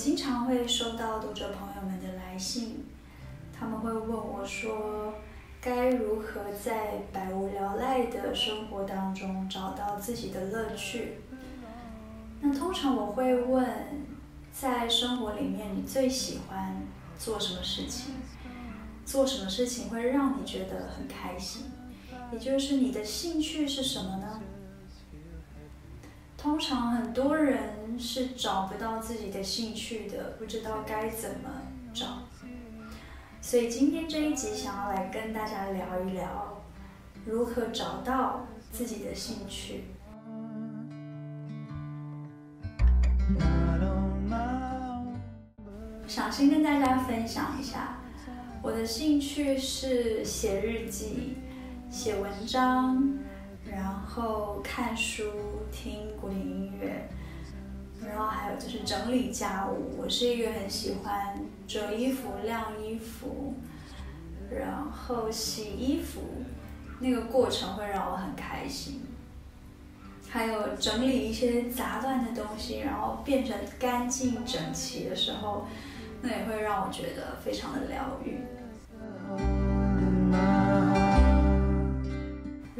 经常会收到读者朋友们的来信，他们会问我说，该如何在百无聊赖的生活当中找到自己的乐趣？那通常我会问，在生活里面你最喜欢做什么事情？做什么事情会让你觉得很开心？也就是你的兴趣是什么呢？通常很多人是找不到自己的兴趣的，不知道该怎么找。所以今天这一集想要来跟大家聊一聊，如何找到自己的兴趣。想先跟大家分享一下，我的兴趣是写日记、写文章，然后看书、听古典音乐，然后还有就是整理家务。我是一个很喜欢折衣服、晾衣服，然后洗衣服，那个过程会让我很开心。还有整理一些杂乱的东西，然后变成干净整齐的时候，那也会让我觉得非常的疗愈。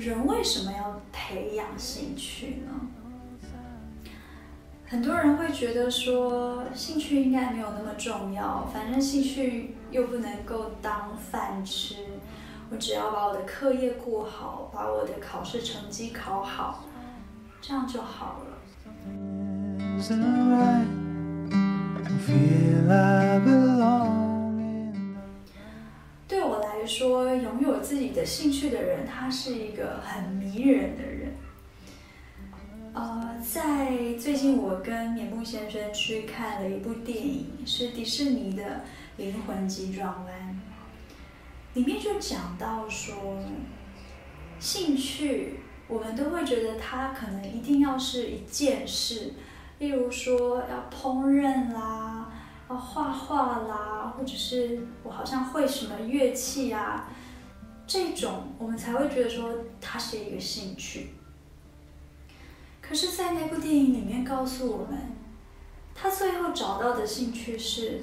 人为什么要培养兴趣呢？很多人会觉得说，兴趣应该没有那么重要，反正兴趣又不能够当饭吃，我只要把我的课业顾好，把我的考试成绩考好。这样就好了。说，拥有自己的兴趣的人，他是一个很迷人的人。呃，在最近，我跟绵木先生去看了一部电影，是迪士尼的《灵魂急转弯》，里面就讲到说，兴趣。我们都会觉得它可能一定要是一件事，例如说要烹饪啦，画画啦，或者是我好像会什么乐器啊，这种我们才会觉得说它是一个兴趣。可是，在那部电影里面告诉我们，他最后找到的兴趣是，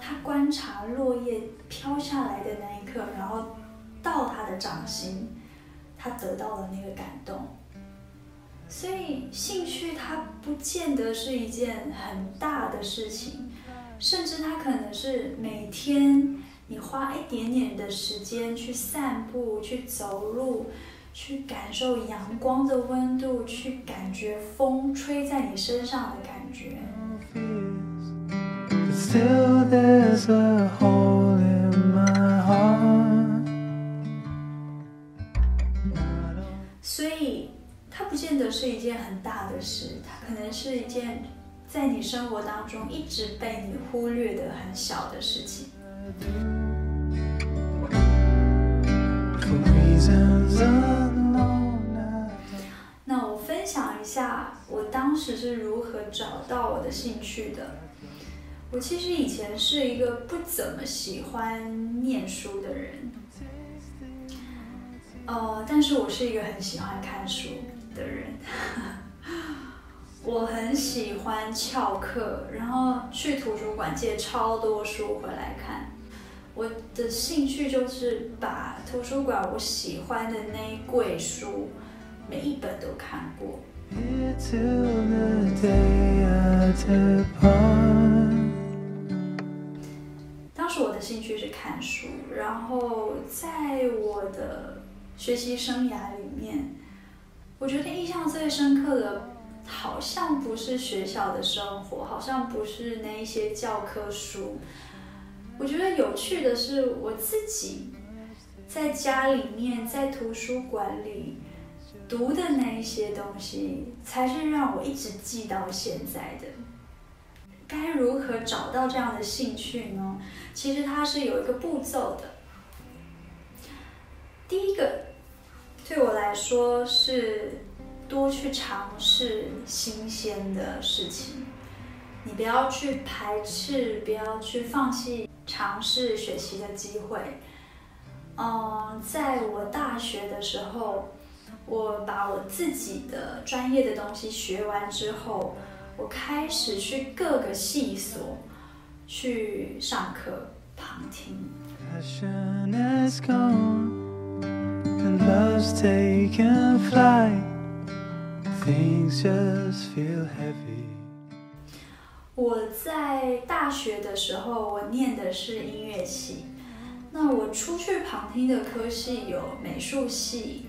他观察落叶飘下来的那一刻，然后到他的掌心。他得到了那个感动，所以兴趣它不见得是一件很大的事情，甚至它可能是每天你花一点点的时间去散步、去走路、去感受阳光的温度、去感觉风吹在你身上的感觉。所以，它不见得是一件很大的事，它可能是一件在你生活当中一直被你忽略的很小的事情。那我分享一下我当时是如何找到我的兴趣的。我其实以前是一个不怎么喜欢念书的人。呃，但是我是一个很喜欢看书的人，我很喜欢翘课，然后去图书馆借超多书回来看。我的兴趣就是把图书馆我喜欢的那一柜书，每一本都看过。当时我的兴趣是看书，然后在我的。学习生涯里面，我觉得印象最深刻的，好像不是学校的生活，好像不是那一些教科书。我觉得有趣的是，我自己在家里面，在图书馆里读的那一些东西，才是让我一直记到现在的。该如何找到这样的兴趣呢？其实它是有一个步骤的。第一个，对我来说是多去尝试新鲜的事情。你不要去排斥，不要去放弃尝试学习的机会。嗯，在我大学的时候，我把我自己的专业的东西学完之后，我开始去各个系所，去上课旁听。Feel happy 我在大学的时候，我念的是音乐系。那我出去旁听的科系有美术系、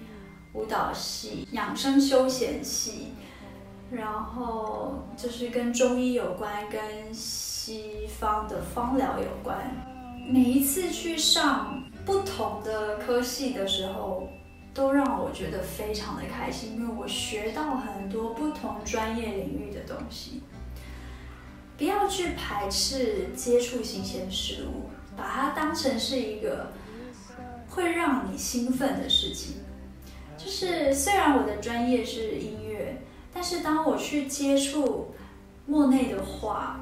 舞蹈系、养生休闲系，然后就是跟中医有关，跟西方的芳疗有关。每一次去上不同的科系的时候，都让我觉得非常的开心，因为我学到很多不同专业领域的东西。不要去排斥接触新鲜事物，把它当成是一个会让你兴奋的事情。就是虽然我的专业是音乐，但是当我去接触莫内的画，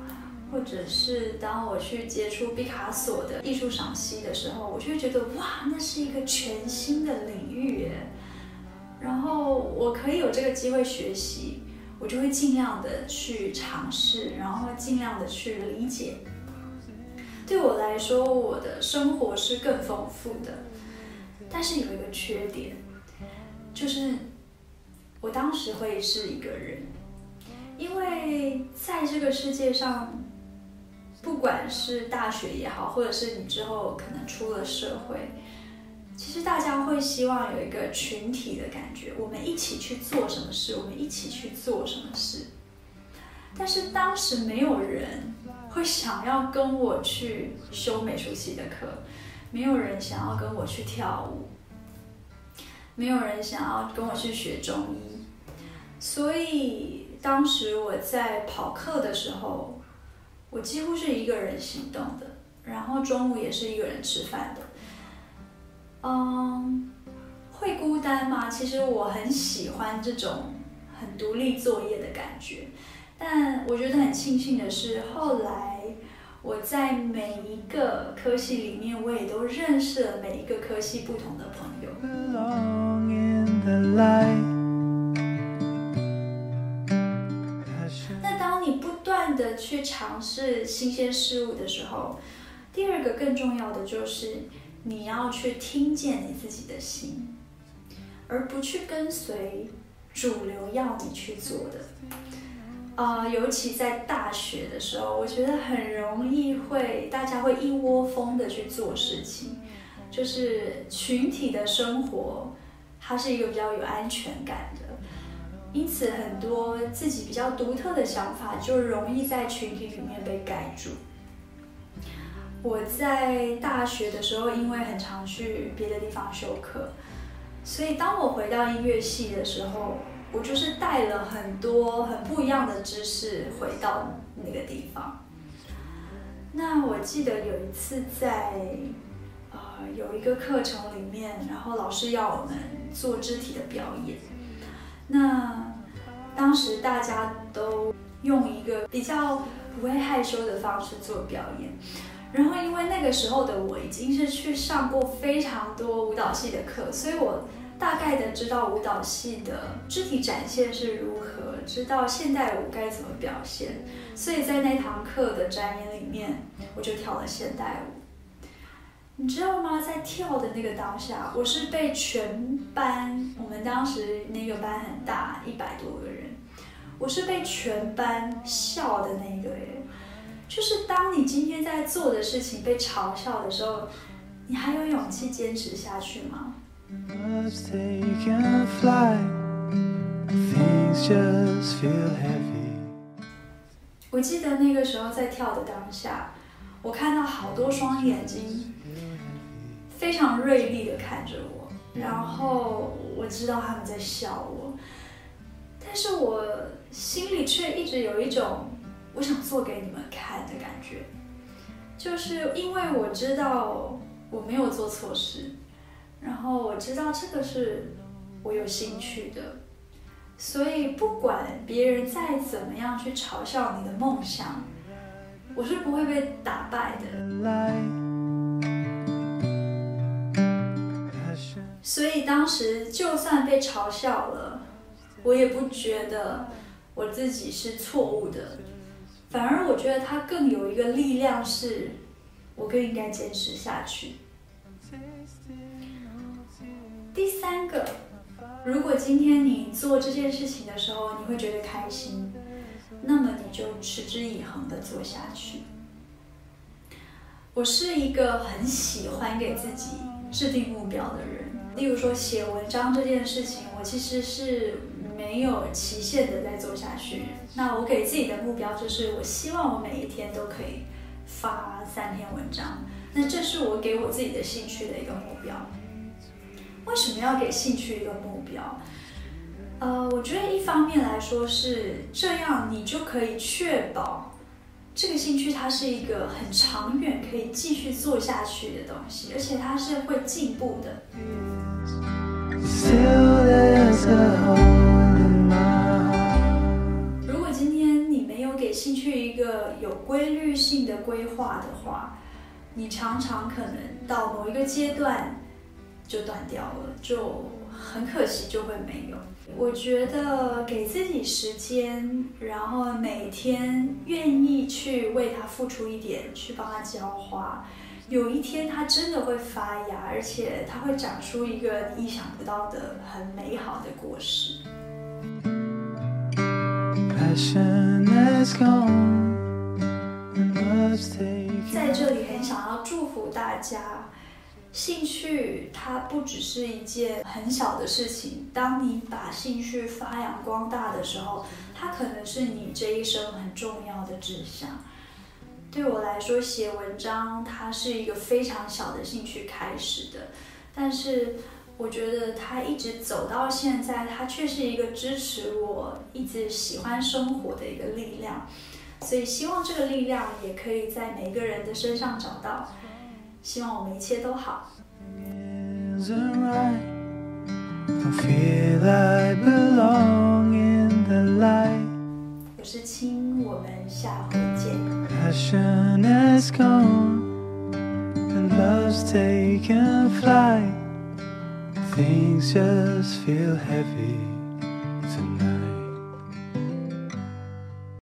或者是当我去接触毕卡索的艺术赏析的时候，我就会觉得哇，那是一个全新的领域耶。然后我可以有这个机会学习。我就会尽量的去尝试，然后尽量的去理解。对我来说，我的生活是更丰富的，但是有一个缺点，就是我当时会是一个人，因为在这个世界上，不管是大学也好，或者是你之后可能出了社会。其实大家会希望有一个群体的感觉，我们一起去做什么事，我们一起去做什么事。但是当时没有人会想要跟我去修美术系的课，没有人想要跟我去跳舞，没有人想要跟我去学中医。所以当时我在跑课的时候，我几乎是一个人行动的，然后中午也是一个人吃饭的。嗯，会孤单吗？其实我很喜欢这种很独立作业的感觉，但我觉得很庆幸的是，后来我在每一个科系里面，我也都认识了每一个科系不同的朋友。断的去尝试新鲜事物的时候，第二个更重要的就是。你要去听见你自己的心，而不去跟随主流要你去做的。啊、尤其在大学的时候，我觉得很容易会大家会一窝蜂的去做事情，就是群体的生活，它是一个比较有安全感的，因此很多自己比较独特的想法就容易在群体里面被盖住。我在大学的时候，因为很常去别的地方修课，所以当我回到音乐系的时候，我就是带了很多很不一样的知识回到那个地方。那我记得有一次在呃有一个课程里面，然后老师要我们做肢体的表演，那当时大家都用一个比较不会害羞的方式做表演。然后，因为那个时候的我已经是去上过非常多舞蹈系的课，所以我大概的知道舞蹈系的肢体展现是如何，知道现代舞该怎么表现。所以在那堂课的展演里面，我就跳了现代舞。你知道吗？在跳的那个当下，我是被全班，当时那个班很大，一百多个人，我是被全班笑的那个耶。就是当你今天在做的事情被嘲笑的时候，你还有勇气坚持下去吗？我记得那个时候在跳的当下，我看到好多双眼睛非常锐利的看着我，然后我知道他们在笑我，但是我心里却一直有一种。我想做给你们看的感觉，就是因为我知道我没有做错事，然后我知道这个是我有兴趣的，所以不管别人再怎么样去嘲笑你的梦想，我是不会被打败的。所以当时就算被嘲笑了，我也不觉得我自己是错误的。反而我觉得它更有一个力量，是我更应该坚持下去。第三个，如果今天你做这件事情的时候，你会觉得开心，那么你就持之以恒的做下去。我是一个很喜欢给自己制定目标的人，例如说写文章这件事情，我其实是没有期限的在做下去。那我给自己的目标就是，我希望我每一天都可以发三篇文章。那这是我给我自己的兴趣的一个目标。为什么要给兴趣一个目标？呃，我觉得一方面来说是这样，你就可以确保。这个兴趣它是一个很长远可以继续做下去的东西，而且它是会进步的。如果今天你没有给兴趣一个有规律性的规划的话，你常常可能到某一个阶段就断掉了，就很可惜，就会没有。我觉得给自己时间，然后每天愿意去为它付出一点，去帮它浇花，有一天它真的会发芽，而且它会长出一个你意想不到的很美好的果实。在这里很想要祝福大家。兴趣它不只是一件很小的事情，当你把兴趣发扬光大的时候，它可能是你这一生很重要的志向。对我来说，写文章它是一个非常小的兴趣开始的，但是我觉得它一直走到现在，它却是一个支持我一直喜欢生活的一个力量。所以希望这个力量也可以在每个人的身上找到。希望我们一切都好。我是青，我们下回见。